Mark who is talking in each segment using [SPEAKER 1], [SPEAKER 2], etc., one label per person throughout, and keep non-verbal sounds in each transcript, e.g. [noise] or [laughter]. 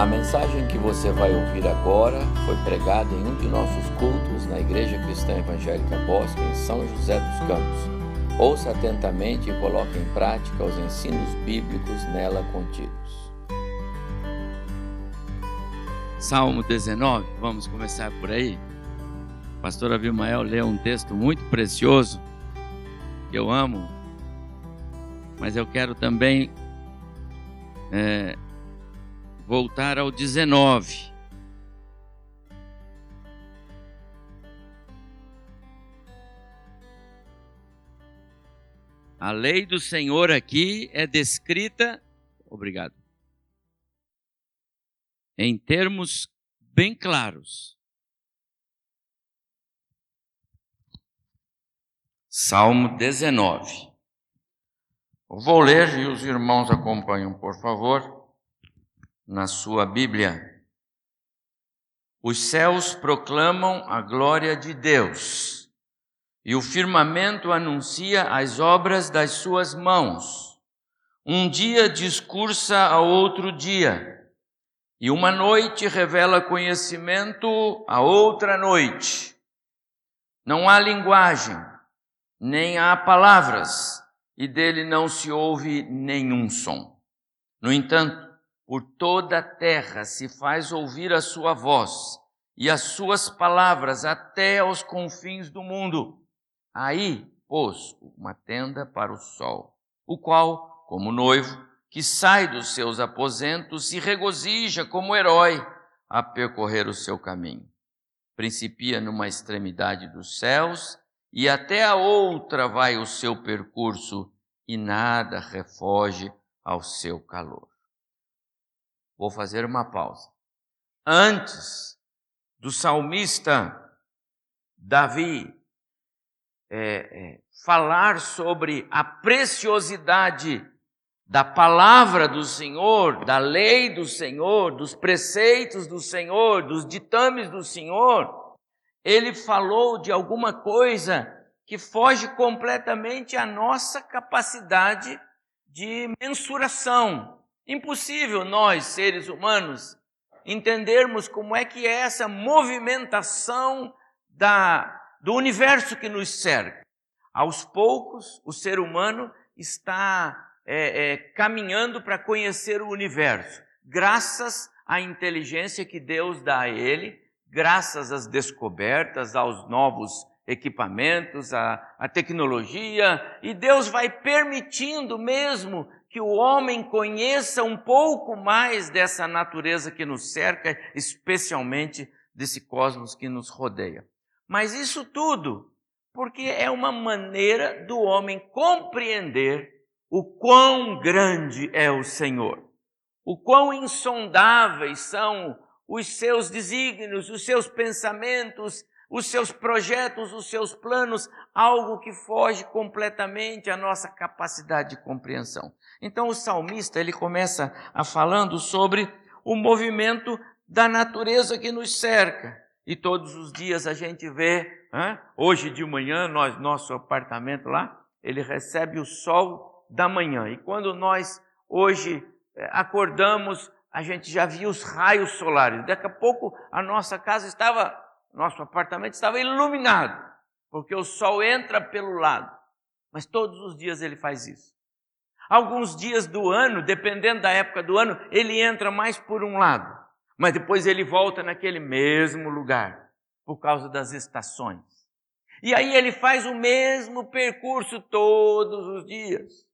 [SPEAKER 1] A mensagem que você vai ouvir agora foi pregada em um de nossos cultos na Igreja Cristã Evangélica Bosque, em São José dos Campos. Ouça atentamente e coloque em prática os ensinos bíblicos nela contidos.
[SPEAKER 2] Salmo 19, vamos começar por aí. Pastor Abimael leu um texto muito precioso, que eu amo, mas eu quero também é, voltar ao 19. A lei do Senhor aqui é descrita, obrigado, em termos bem claros. Salmo 19. Vou ler e os irmãos acompanham, por favor na sua Bíblia. Os céus proclamam a glória de Deus, e o firmamento anuncia as obras das suas mãos. Um dia discursa a outro dia, e uma noite revela conhecimento a outra noite. Não há linguagem, nem há palavras, e dele não se ouve nenhum som. No entanto, por toda a terra se faz ouvir a sua voz e as suas palavras até aos confins do mundo. Aí pôs uma tenda para o sol, o qual, como noivo, que sai dos seus aposentos, se regozija como herói a percorrer o seu caminho. Principia numa extremidade dos céus e até a outra vai o seu percurso, e nada refoge ao seu calor. Vou fazer uma pausa. Antes do salmista Davi é, é, falar sobre a preciosidade da palavra do Senhor, da lei do Senhor, dos preceitos do Senhor, dos ditames do Senhor, ele falou de alguma coisa que foge completamente à nossa capacidade de mensuração, Impossível nós, seres humanos, entendermos como é que é essa movimentação da, do universo que nos cerca. Aos poucos, o ser humano está é, é, caminhando para conhecer o universo, graças à inteligência que Deus dá a ele, graças às descobertas, aos novos equipamentos, à, à tecnologia, e Deus vai permitindo mesmo que o homem conheça um pouco mais dessa natureza que nos cerca, especialmente desse cosmos que nos rodeia. Mas isso tudo porque é uma maneira do homem compreender o quão grande é o Senhor, o quão insondáveis são os seus desígnios, os seus pensamentos, os seus projetos, os seus planos, algo que foge completamente à nossa capacidade de compreensão. Então o salmista ele começa a falando sobre o movimento da natureza que nos cerca. E todos os dias a gente vê, hein? hoje de manhã, nós, nosso apartamento lá, ele recebe o sol da manhã. E quando nós hoje eh, acordamos, a gente já via os raios solares. Daqui a pouco a nossa casa estava, nosso apartamento estava iluminado, porque o sol entra pelo lado. Mas todos os dias ele faz isso. Alguns dias do ano, dependendo da época do ano, ele entra mais por um lado, mas depois ele volta naquele mesmo lugar, por causa das estações. E aí ele faz o mesmo percurso todos os dias.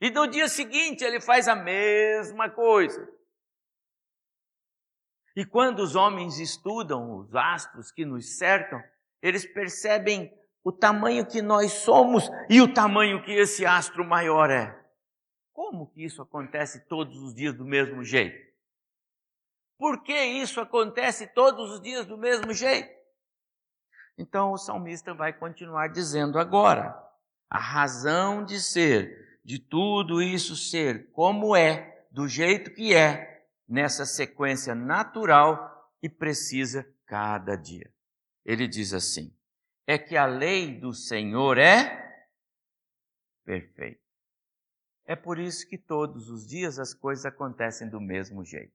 [SPEAKER 2] E no dia seguinte ele faz a mesma coisa. E quando os homens estudam os astros que nos cercam, eles percebem o tamanho que nós somos e o tamanho que esse astro maior é. Como que isso acontece todos os dias do mesmo jeito? Por que isso acontece todos os dias do mesmo jeito? Então o salmista vai continuar dizendo agora: a razão de ser, de tudo isso ser como é, do jeito que é, nessa sequência natural e precisa cada dia. Ele diz assim: é que a lei do Senhor é perfeita. É por isso que todos os dias as coisas acontecem do mesmo jeito.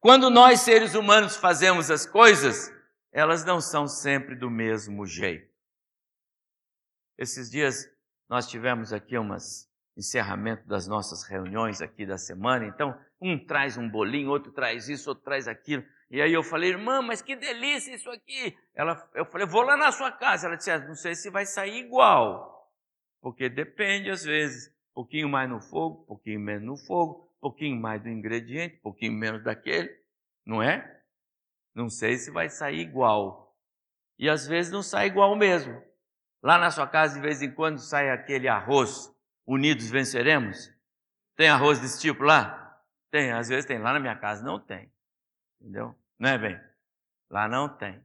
[SPEAKER 2] Quando nós, seres humanos, fazemos as coisas, elas não são sempre do mesmo jeito. Esses dias nós tivemos aqui umas encerramento das nossas reuniões aqui da semana, então um traz um bolinho, outro traz isso, outro traz aquilo. E aí eu falei, irmã, mas que delícia isso aqui. Ela, eu falei, vou lá na sua casa. Ela disse, ah, não sei se vai sair igual, porque depende às vezes. Um pouquinho mais no fogo, um pouquinho menos no fogo, um pouquinho mais do ingrediente, um pouquinho menos daquele, não é? Não sei se vai sair igual. E às vezes não sai igual mesmo. Lá na sua casa, de vez em quando, sai aquele arroz, unidos venceremos. Tem arroz desse tipo lá? Tem, às vezes tem. Lá na minha casa não tem. Entendeu? Não é bem? Lá não tem.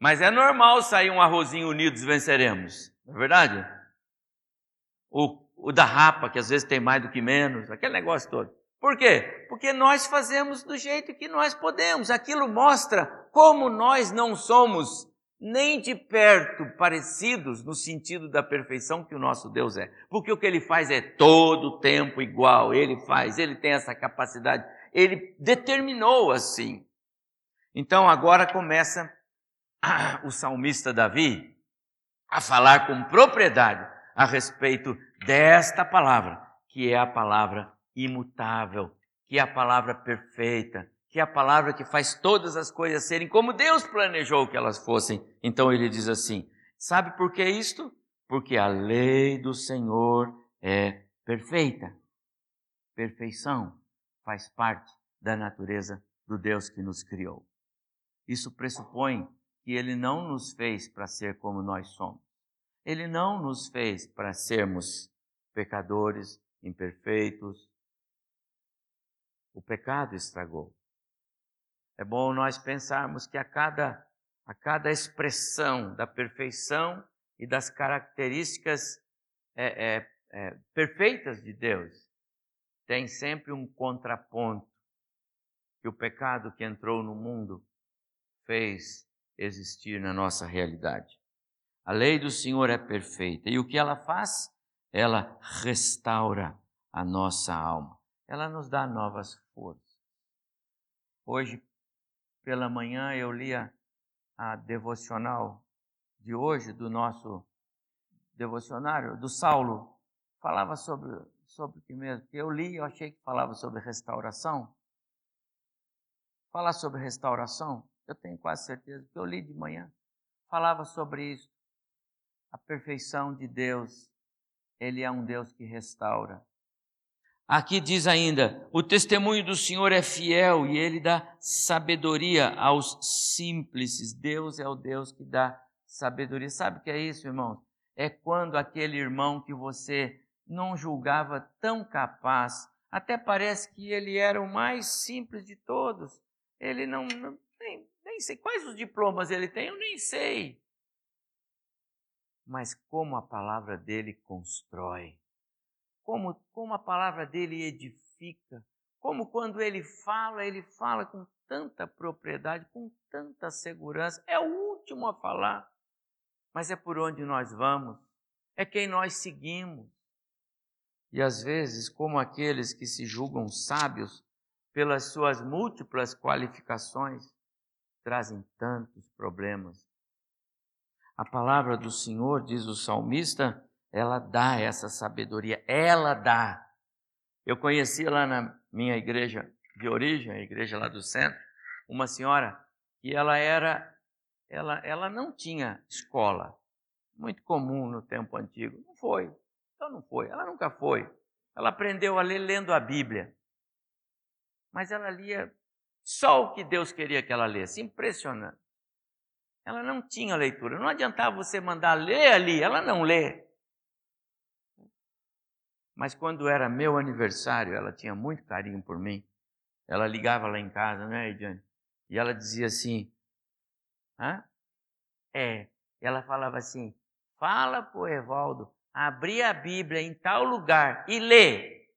[SPEAKER 2] Mas é normal sair um arrozinho unidos venceremos. Não é verdade? O, o da rapa, que às vezes tem mais do que menos, aquele negócio todo. Por quê? Porque nós fazemos do jeito que nós podemos. Aquilo mostra como nós não somos nem de perto parecidos no sentido da perfeição que o nosso Deus é. Porque o que ele faz é todo o tempo igual, ele faz, ele tem essa capacidade, ele determinou assim. Então agora começa [clears throat] o salmista Davi a falar com propriedade a respeito desta palavra, que é a palavra imutável, que é a palavra perfeita, que é a palavra que faz todas as coisas serem como Deus planejou que elas fossem. Então ele diz assim: sabe por que isto? Porque a lei do Senhor é perfeita. Perfeição faz parte da natureza do Deus que nos criou. Isso pressupõe que ele não nos fez para ser como nós somos. Ele não nos fez para sermos pecadores, imperfeitos, o pecado estragou. É bom nós pensarmos que a cada, a cada expressão da perfeição e das características é, é, é, perfeitas de Deus, tem sempre um contraponto que o pecado que entrou no mundo fez existir na nossa realidade. A lei do Senhor é perfeita e o que ela faz? Ela restaura a nossa alma ela nos dá novas forças. Hoje, pela manhã, eu li a, devocional de hoje, do nosso devocionário, do Saulo. Falava sobre, sobre o que mesmo? Eu li eu achei que falava sobre restauração. Falar sobre restauração, eu tenho quase certeza, que eu li de manhã. Falava sobre isso. A perfeição de Deus. Ele é um Deus que restaura. Aqui diz ainda: o testemunho do Senhor é fiel e ele dá sabedoria aos simples. Deus é o Deus que dá sabedoria. Sabe o que é isso, irmãos? É quando aquele irmão que você não julgava tão capaz, até parece que ele era o mais simples de todos. Ele não, não nem, nem sei quais os diplomas ele tem, eu nem sei. Mas como a palavra dele constrói como, como a palavra dele edifica, como quando ele fala, ele fala com tanta propriedade, com tanta segurança. É o último a falar, mas é por onde nós vamos, é quem nós seguimos. E às vezes, como aqueles que se julgam sábios pelas suas múltiplas qualificações, trazem tantos problemas. A palavra do Senhor, diz o salmista, ela dá essa sabedoria, ela dá. Eu conheci lá na minha igreja de origem, a igreja lá do centro, uma senhora que ela era, ela, ela não tinha escola, muito comum no tempo antigo. Não foi, então não foi, ela nunca foi. Ela aprendeu a ler lendo a Bíblia. Mas ela lia só o que Deus queria que ela lesse, impressionante. Ela não tinha leitura, não adiantava você mandar ler ali, ela não lê. Mas quando era meu aniversário, ela tinha muito carinho por mim. Ela ligava lá em casa, né, Ediane? E ela dizia assim: Hã? É. Ela falava assim: fala pro Evaldo abrir a Bíblia em tal lugar e lê.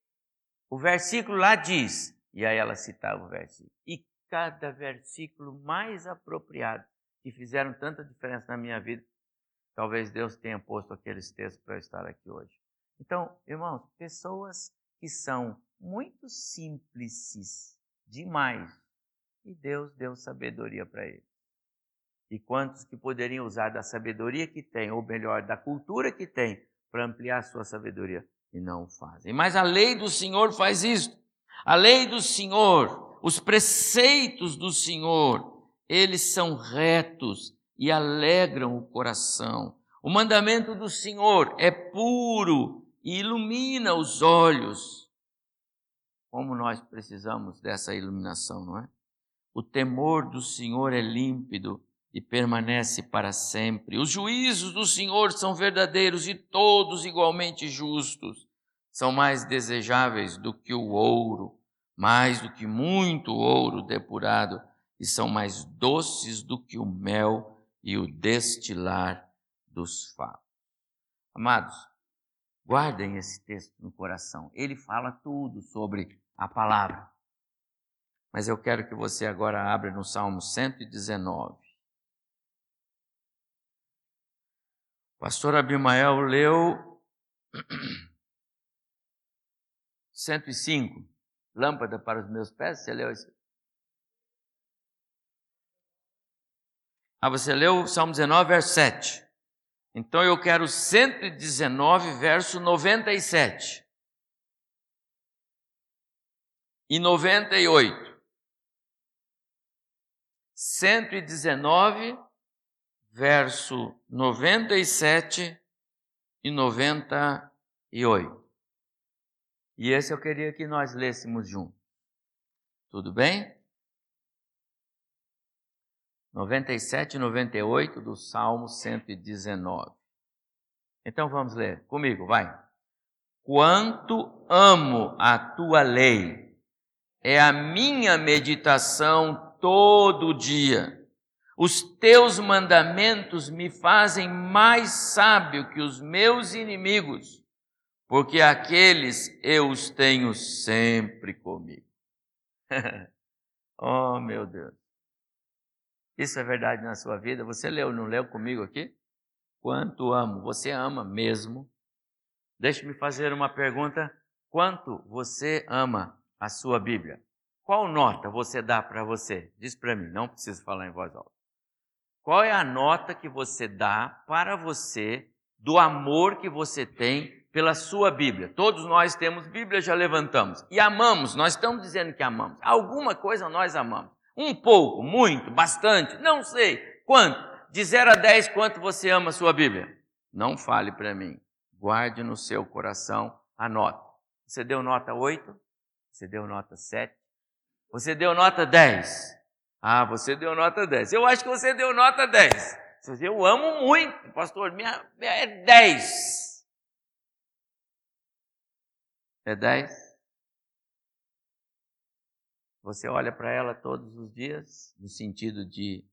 [SPEAKER 2] O versículo lá diz. E aí ela citava o versículo. E cada versículo mais apropriado, que fizeram tanta diferença na minha vida. Talvez Deus tenha posto aqueles textos para eu estar aqui hoje. Então, irmãos, pessoas que são muito simples demais, E Deus deu sabedoria para eles. E quantos que poderiam usar da sabedoria que tem, ou melhor, da cultura que tem, para ampliar a sua sabedoria e não fazem. Mas a lei do Senhor faz isso. A lei do Senhor, os preceitos do Senhor, eles são retos e alegram o coração. O mandamento do Senhor é puro e ilumina os olhos. Como nós precisamos dessa iluminação, não é? O temor do Senhor é límpido e permanece para sempre. Os juízos do Senhor são verdadeiros e todos igualmente justos. São mais desejáveis do que o ouro, mais do que muito ouro depurado, e são mais doces do que o mel e o destilar dos favos. Amados, guardem esse texto no coração. Ele fala tudo sobre a palavra. Mas eu quero que você agora abra no Salmo 119. pastor Abimael leu [clears throat] 105, lâmpada para os meus pés. Você leu isso? Ah, você leu o Salmo 19, verso 7. Então eu quero 119, verso 97. E 98. 119, verso 97 e 98. E esse eu queria que nós lêssemos juntos. Tudo bem? 97 e 98 do Salmo 119. Então vamos ler comigo, vai. Quanto amo a tua lei, é a minha meditação todo dia os teus mandamentos me fazem mais sábio que os meus inimigos, porque aqueles eu os tenho sempre comigo. [laughs] oh, meu Deus. Isso é verdade na sua vida? Você leu, não leu comigo aqui? Quanto amo? Você ama mesmo? Deixe-me fazer uma pergunta. Quanto você ama a sua Bíblia? Qual nota você dá para você? Diz para mim, não preciso falar em voz alta. Qual é a nota que você dá para você do amor que você tem pela sua Bíblia? Todos nós temos Bíblia, já levantamos. E amamos, nós estamos dizendo que amamos. Alguma coisa nós amamos. Um pouco, muito, bastante, não sei. Quanto? De 0 a 10, quanto você ama a sua Bíblia? Não fale para mim. Guarde no seu coração a nota. Você deu nota 8? Você deu nota 7? Você deu nota 10? Ah, você deu nota 10. Eu acho que você deu nota 10. Você diz, eu amo muito, pastor, minha, minha é 10. É 10? Você olha para ela todos os dias, no sentido de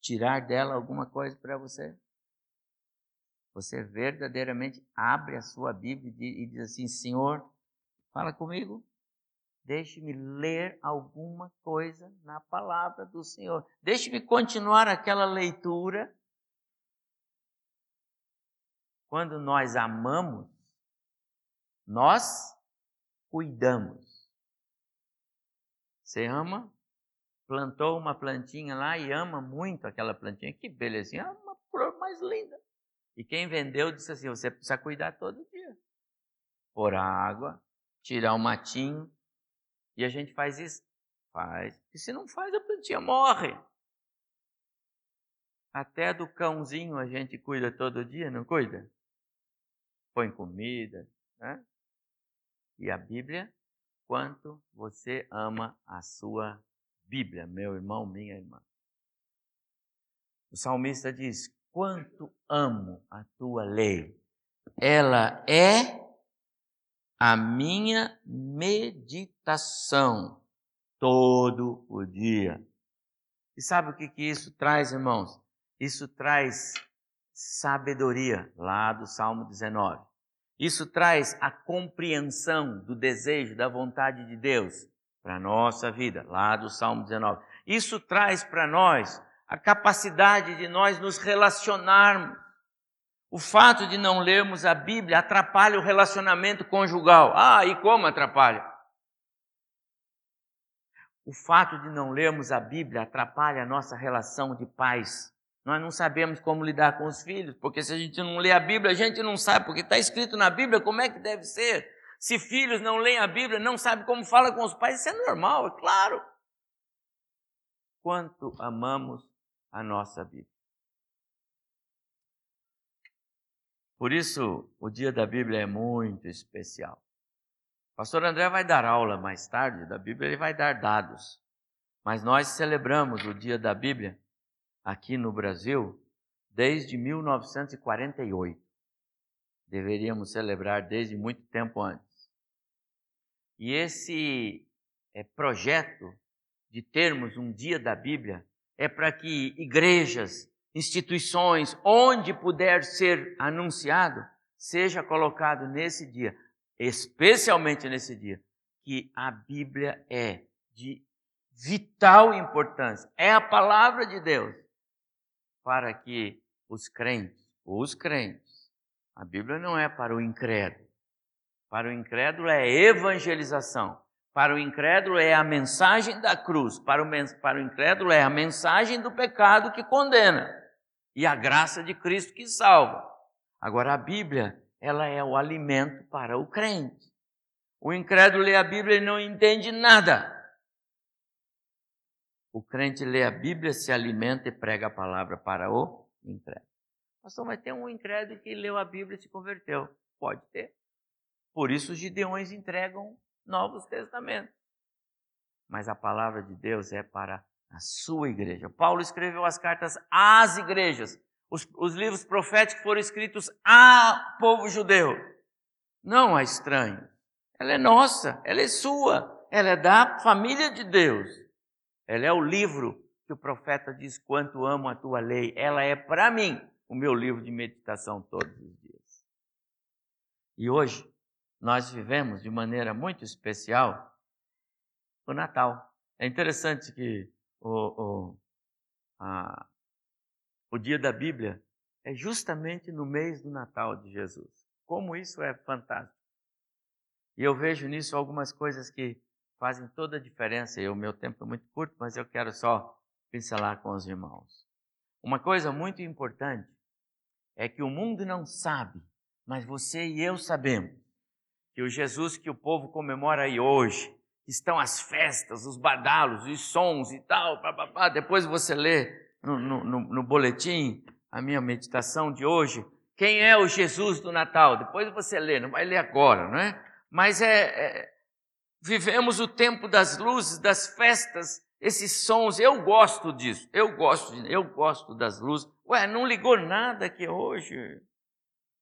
[SPEAKER 2] tirar dela alguma coisa para você? Você verdadeiramente abre a sua Bíblia e diz assim: Senhor, fala comigo. Deixe-me ler alguma coisa na palavra do Senhor. Deixe-me continuar aquela leitura. Quando nós amamos, nós cuidamos. Você ama? Plantou uma plantinha lá e ama muito aquela plantinha. Que belezinha, é uma flor mais linda. E quem vendeu disse assim: você precisa cuidar todo dia. Pôr água, tirar o matinho, e a gente faz isso? Faz. E se não faz, a plantinha morre. Até do cãozinho a gente cuida todo dia, não cuida? Põe comida, né? E a Bíblia, quanto você ama a sua Bíblia, meu irmão, minha irmã. O salmista diz: Quanto amo a tua lei. Ela é a minha meditação todo o dia. E sabe o que, que isso traz, irmãos? Isso traz sabedoria, lá do Salmo 19. Isso traz a compreensão do desejo, da vontade de Deus para a nossa vida, lá do Salmo 19. Isso traz para nós a capacidade de nós nos relacionarmos o fato de não lermos a Bíblia atrapalha o relacionamento conjugal. Ah, e como atrapalha? o fato de não lermos a Bíblia atrapalha a nossa relação de pais. Nós não sabemos como lidar com os filhos, porque se a gente não lê a Bíblia, a gente não sabe, porque está escrito na Bíblia como é que deve ser. Se filhos não leem a Bíblia, não sabem como fala com os pais, isso é normal, é claro. Quanto amamos a nossa Bíblia. Por isso, o dia da Bíblia é muito especial. O pastor André vai dar aula mais tarde da Bíblia, ele vai dar dados. Mas nós celebramos o dia da Bíblia aqui no Brasil desde 1948. Deveríamos celebrar desde muito tempo antes. E esse é, projeto de termos um dia da Bíblia é para que igrejas, instituições, onde puder ser anunciado, seja colocado nesse dia especialmente nesse dia, que a Bíblia é de vital importância, é a palavra de Deus, para que os crentes, os crentes, a Bíblia não é para o incrédulo. Para o incrédulo é evangelização. Para o incrédulo é a mensagem da cruz. Para o, para o incrédulo é a mensagem do pecado que condena e a graça de Cristo que salva. Agora, a Bíblia ela é o alimento para o crente. O incrédulo lê a Bíblia e não entende nada. O crente lê a Bíblia, se alimenta e prega a palavra para o incrédulo. Pastor, mas tem um incrédulo que leu a Bíblia e se converteu. Pode ter. Por isso os gideões entregam novos testamentos. Mas a palavra de Deus é para a sua igreja. Paulo escreveu as cartas às igrejas. Os, os livros proféticos foram escritos a povo judeu, não a estranho. Ela é nossa, ela é sua, ela é da família de Deus. Ela é o livro que o profeta diz: Quanto amo a tua lei, ela é para mim o meu livro de meditação todos os dias. E hoje nós vivemos de maneira muito especial o Natal. É interessante que o, o, a, o dia da Bíblia é justamente no mês do Natal de Jesus. Como isso é fantástico. E eu vejo nisso algumas coisas que fazem toda a diferença. E o meu tempo é muito curto, mas eu quero só pincelar com os irmãos. Uma coisa muito importante é que o mundo não sabe, mas você e eu sabemos que o Jesus que o povo comemora aí hoje, estão as festas, os badalos, os sons e tal, pá, pá, pá. depois você lê no, no, no boletim, a minha meditação de hoje, quem é o Jesus do Natal. Depois você lê, não vai ler agora, não é? Mas é, é vivemos o tempo das luzes, das festas, esses sons. Eu gosto disso. Eu gosto, eu gosto das luzes. Ué, não ligou nada aqui hoje?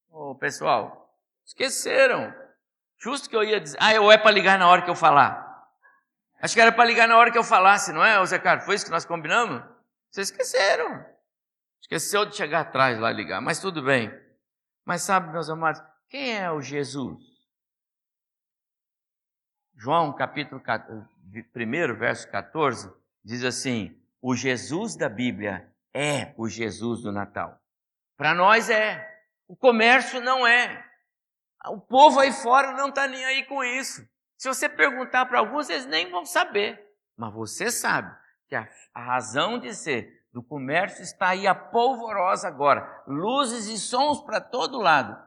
[SPEAKER 2] Ô, oh, pessoal, esqueceram. Justo que eu ia dizer. Ah, ou é para ligar na hora que eu falar? Acho que era para ligar na hora que eu falasse, não é, Zé Carlos? Foi isso que nós combinamos? Vocês esqueceram. Esqueceu de chegar atrás lá e ligar, mas tudo bem. Mas sabe, meus amados, quem é o Jesus? João capítulo 1, verso 14, diz assim: O Jesus da Bíblia é o Jesus do Natal. Para nós é. O comércio não é. O povo aí fora não está nem aí com isso. Se você perguntar para alguns, eles nem vão saber. Mas você sabe que a, a razão de ser do comércio está aí a polvorosa agora, luzes e sons para todo lado.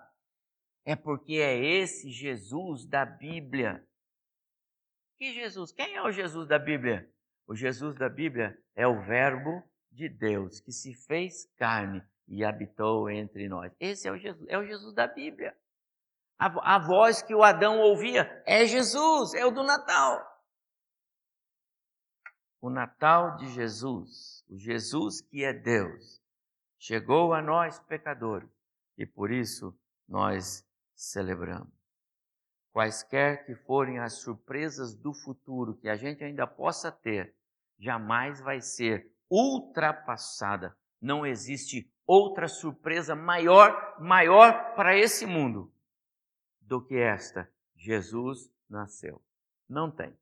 [SPEAKER 2] É porque é esse Jesus da Bíblia. Que Jesus? Quem é o Jesus da Bíblia? O Jesus da Bíblia é o Verbo de Deus que se fez carne e habitou entre nós. Esse é o Jesus, é o Jesus da Bíblia. A, a voz que o Adão ouvia é Jesus, é o do Natal o Natal de Jesus, o Jesus que é Deus, chegou a nós pecadores e por isso nós celebramos. Quaisquer que forem as surpresas do futuro que a gente ainda possa ter, jamais vai ser ultrapassada. Não existe outra surpresa maior, maior para esse mundo do que esta. Jesus nasceu. Não tem.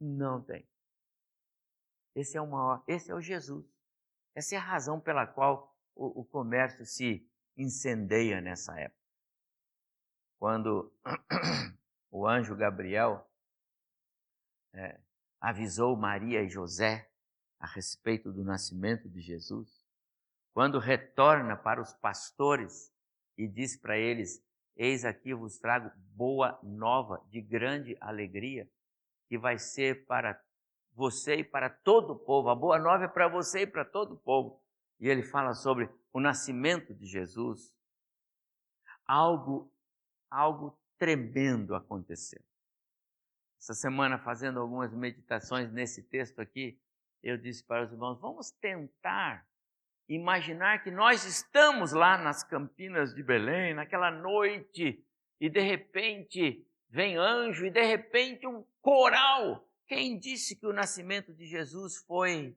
[SPEAKER 2] Não tem. Esse é o maior, esse é o Jesus. Essa é a razão pela qual o, o comércio se incendeia nessa época. Quando o anjo Gabriel é, avisou Maria e José a respeito do nascimento de Jesus, quando retorna para os pastores e diz para eles: Eis aqui vos trago boa nova de grande alegria, que vai ser para você e para todo o povo. A boa nova é para você e para todo o povo. E ele fala sobre o nascimento de Jesus. Algo, algo tremendo aconteceu. Essa semana, fazendo algumas meditações nesse texto aqui, eu disse para os irmãos: vamos tentar imaginar que nós estamos lá nas campinas de Belém, naquela noite, e de repente vem anjo, e de repente um coral. Quem disse que o nascimento de Jesus foi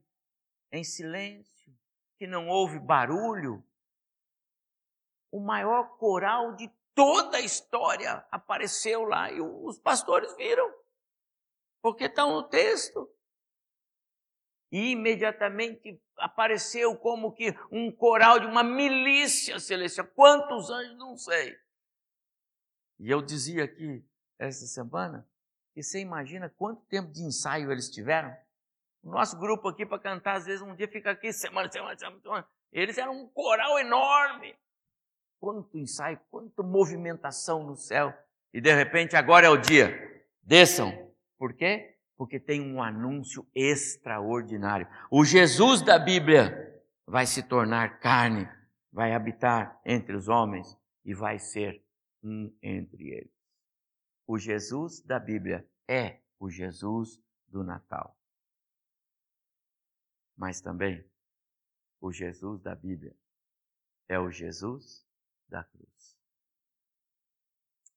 [SPEAKER 2] em silêncio, que não houve barulho? O maior coral de toda a história apareceu lá e os pastores viram, porque está no texto e imediatamente apareceu como que um coral de uma milícia celestial. Quantos anjos, não sei. E eu dizia aqui essa semana que você imagina quanto tempo de ensaio eles tiveram? O nosso grupo aqui para cantar, às vezes um dia fica aqui semana, semana, semana, semana. Eles eram um coral enorme. Quanto ensaio, quanta movimentação no céu. E de repente agora é o dia. Desçam. Por quê? porque tem um anúncio extraordinário. O Jesus da Bíblia vai se tornar carne, vai habitar entre os homens e vai ser um entre eles. O Jesus da Bíblia é o Jesus do Natal. Mas também o Jesus da Bíblia é o Jesus da cruz.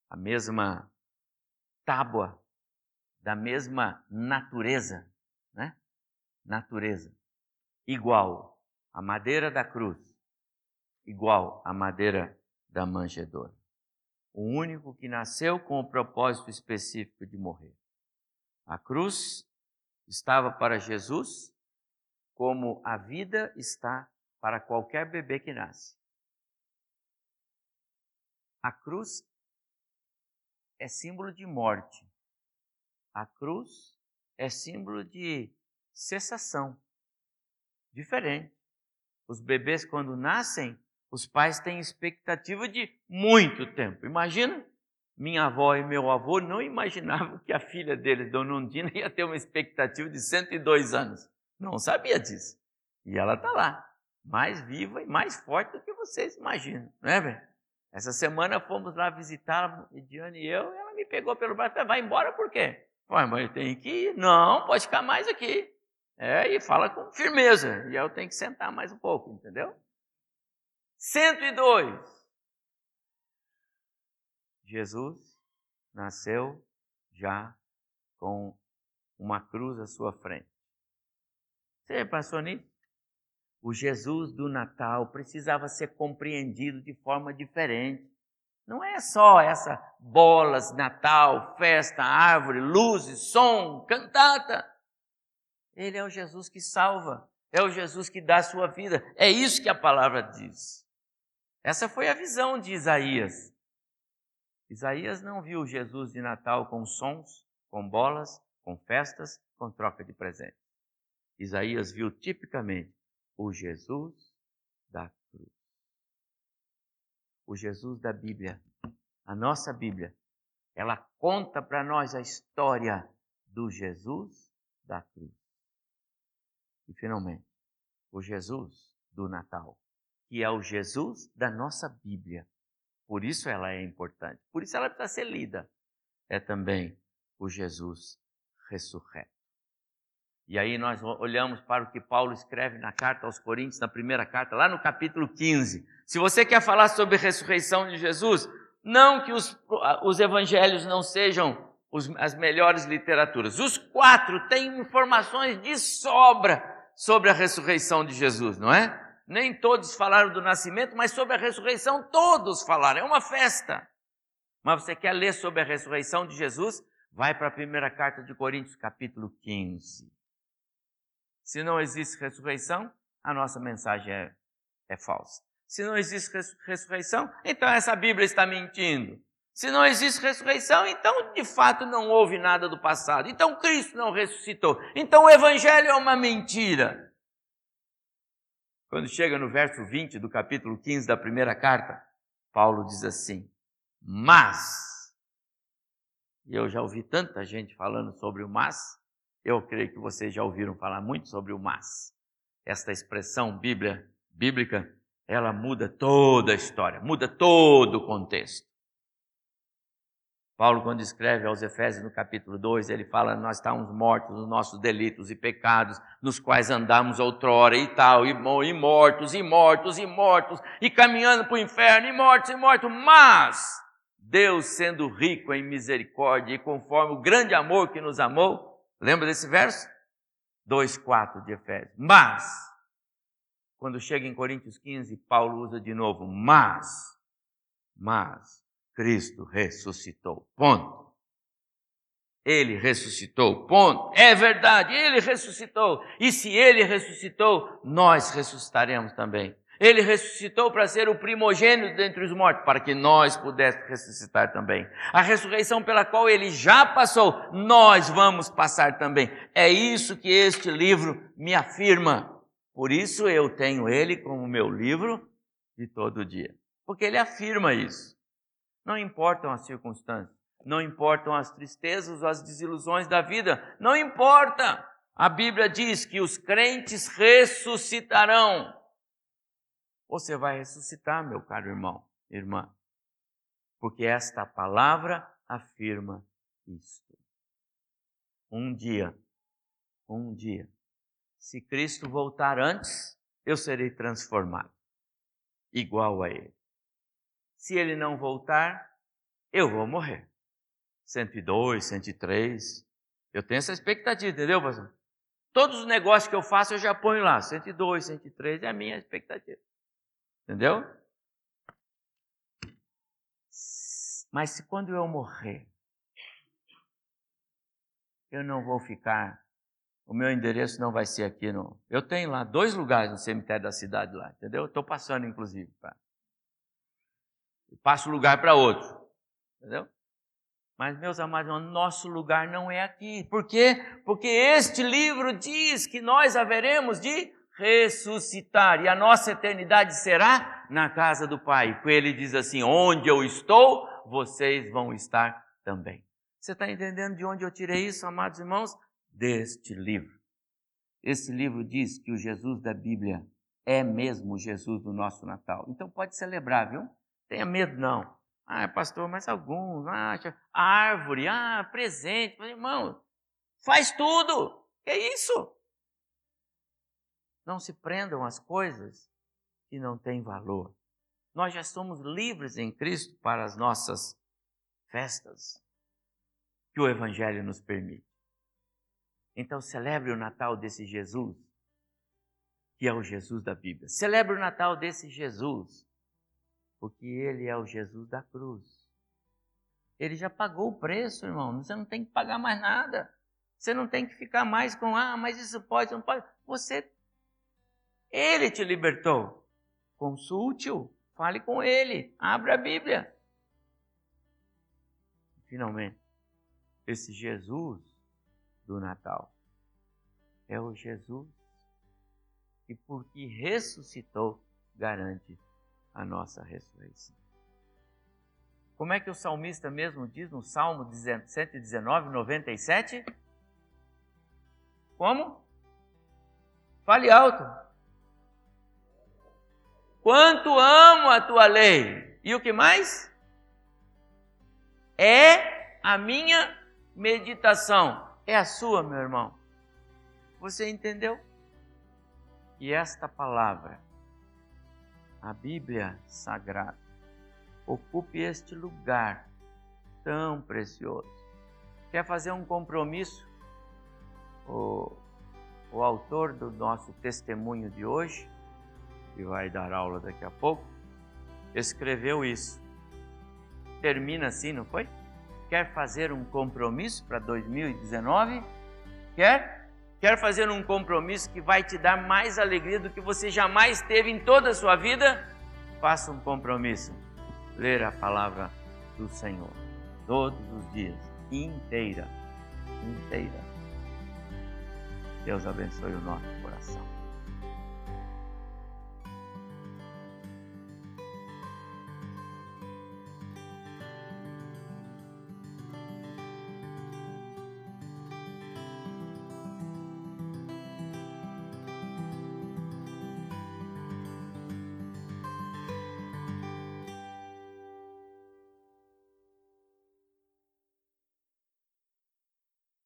[SPEAKER 2] A mesma tábua da mesma natureza, né? Natureza. Igual a madeira da cruz, igual a madeira da manjedoura. O único que nasceu com o propósito específico de morrer. A cruz estava para Jesus como a vida está para qualquer bebê que nasce. A cruz é símbolo de morte. A cruz é símbolo de cessação. Diferente. Os bebês, quando nascem, os pais têm expectativa de muito tempo. Imagina, minha avó e meu avô não imaginavam que a filha deles, Dona Undina, ia ter uma expectativa de 102 anos. Não sabia disso. E ela está lá, mais viva e mais forte do que vocês imaginam, não é, velho? Essa semana fomos lá visitá-la, Ediane e eu, e ela me pegou pelo braço e vai embora por quê? Ué, mas tem que ir. Não, pode ficar mais aqui. É, e fala com firmeza. E eu tenho que sentar mais um pouco, entendeu? 102. Jesus nasceu já com uma cruz à sua frente. Você passou nisso? O Jesus do Natal precisava ser compreendido de forma diferente. Não é só essa bolas, Natal, festa, árvore, luzes, som, cantata. Ele é o Jesus que salva, é o Jesus que dá a sua vida. É isso que a palavra diz. Essa foi a visão de Isaías. Isaías não viu Jesus de Natal com sons, com bolas, com festas, com troca de presentes. Isaías viu tipicamente o Jesus da o Jesus da Bíblia, a nossa Bíblia, ela conta para nós a história do Jesus da cruz. E finalmente, o Jesus do Natal, que é o Jesus da nossa Bíblia. Por isso ela é importante, por isso ela precisa ser lida. É também o Jesus ressurreto. E aí nós olhamos para o que Paulo escreve na carta aos Coríntios, na primeira carta, lá no capítulo 15. Se você quer falar sobre a ressurreição de Jesus, não que os, os evangelhos não sejam os, as melhores literaturas. Os quatro têm informações de sobra sobre a ressurreição de Jesus, não é? Nem todos falaram do nascimento, mas sobre a ressurreição todos falaram. É uma festa. Mas você quer ler sobre a ressurreição de Jesus? Vai para a primeira carta de Coríntios, capítulo 15. Se não existe ressurreição, a nossa mensagem é, é falsa. Se não existe ressurreição, então essa Bíblia está mentindo. Se não existe ressurreição, então de fato não houve nada do passado. Então Cristo não ressuscitou. Então o Evangelho é uma mentira. Quando chega no verso 20 do capítulo 15 da primeira carta, Paulo diz assim: Mas, e eu já ouvi tanta gente falando sobre o mas, eu creio que vocês já ouviram falar muito sobre o mas. Esta expressão bíblia, bíblica, ela muda toda a história, muda todo o contexto. Paulo, quando escreve aos Efésios no capítulo 2, ele fala: Nós estávamos mortos nos nossos delitos e pecados, nos quais andamos outrora e tal, e, e mortos, e mortos, e mortos, e caminhando para o inferno, e mortos, e mortos, mas Deus, sendo rico em misericórdia e conforme o grande amor que nos amou, lembra desse verso? 2,4 de Efésios. Mas, quando chega em Coríntios 15, Paulo usa de novo, mas, mas, Cristo ressuscitou. Ponto. Ele ressuscitou. Ponto. É verdade, ele ressuscitou. E se ele ressuscitou, nós ressuscitaremos também. Ele ressuscitou para ser o primogênito dentre os mortos, para que nós pudéssemos ressuscitar também. A ressurreição pela qual ele já passou, nós vamos passar também. É isso que este livro me afirma. Por isso eu tenho ele como meu livro de todo dia. Porque ele afirma isso. Não importam as circunstâncias, não importam as tristezas ou as desilusões da vida, não importa. A Bíblia diz que os crentes ressuscitarão. Você vai ressuscitar, meu caro irmão, irmã, porque esta palavra afirma isto. Um dia, um dia, se Cristo voltar antes, eu serei transformado, igual a Ele. Se ele não voltar, eu vou morrer. 102, 103. Eu tenho essa expectativa, entendeu, pastor? Todos os negócios que eu faço eu já ponho lá. 102, 103 é a minha expectativa. Entendeu? Mas se quando eu morrer, eu não vou ficar, o meu endereço não vai ser aqui no. Eu tenho lá dois lugares no cemitério da cidade lá, entendeu? Estou passando, inclusive. Pra passa o lugar para outro. Entendeu? Mas, meus amados, nosso lugar não é aqui. Por quê? Porque este livro diz que nós haveremos de ressuscitar e a nossa eternidade será na casa do Pai. Porque ele diz assim: onde eu estou, vocês vão estar também. Você está entendendo de onde eu tirei isso, amados irmãos? Deste livro. Esse livro diz que o Jesus da Bíblia é mesmo o Jesus do nosso Natal. Então pode celebrar, viu? Tenha medo, não. Ah, pastor, mas alguns, ah, árvore, ah, presente. Mas, irmão, faz tudo. Que é isso? Não se prendam às coisas que não têm valor. Nós já somos livres em Cristo para as nossas festas que o Evangelho nos permite. Então celebre o Natal desse Jesus, que é o Jesus da Bíblia. Celebre o Natal desse Jesus porque ele é o Jesus da cruz. Ele já pagou o preço, irmão. Você não tem que pagar mais nada. Você não tem que ficar mais com, ah, mas isso pode, não pode. Você, ele te libertou. Consulte-o, fale com ele, abra a Bíblia. Finalmente, esse Jesus do Natal é o Jesus que, porque ressuscitou, garante a nossa ressurreição. Como é que o salmista mesmo diz no Salmo 119, 97? Como? Fale alto. Quanto amo a tua lei. E o que mais? É a minha meditação. É a sua, meu irmão. Você entendeu? E esta palavra a Bíblia Sagrada ocupe este lugar tão precioso. Quer fazer um compromisso? O, o autor do nosso testemunho de hoje, que vai dar aula daqui a pouco, escreveu isso. Termina assim, não foi? Quer fazer um compromisso para 2019? Quer? Quer fazer um compromisso que vai te dar mais alegria do que você jamais teve em toda a sua vida? Faça um compromisso. Ler a palavra do Senhor, todos os dias, inteira, inteira. Deus abençoe o nosso coração.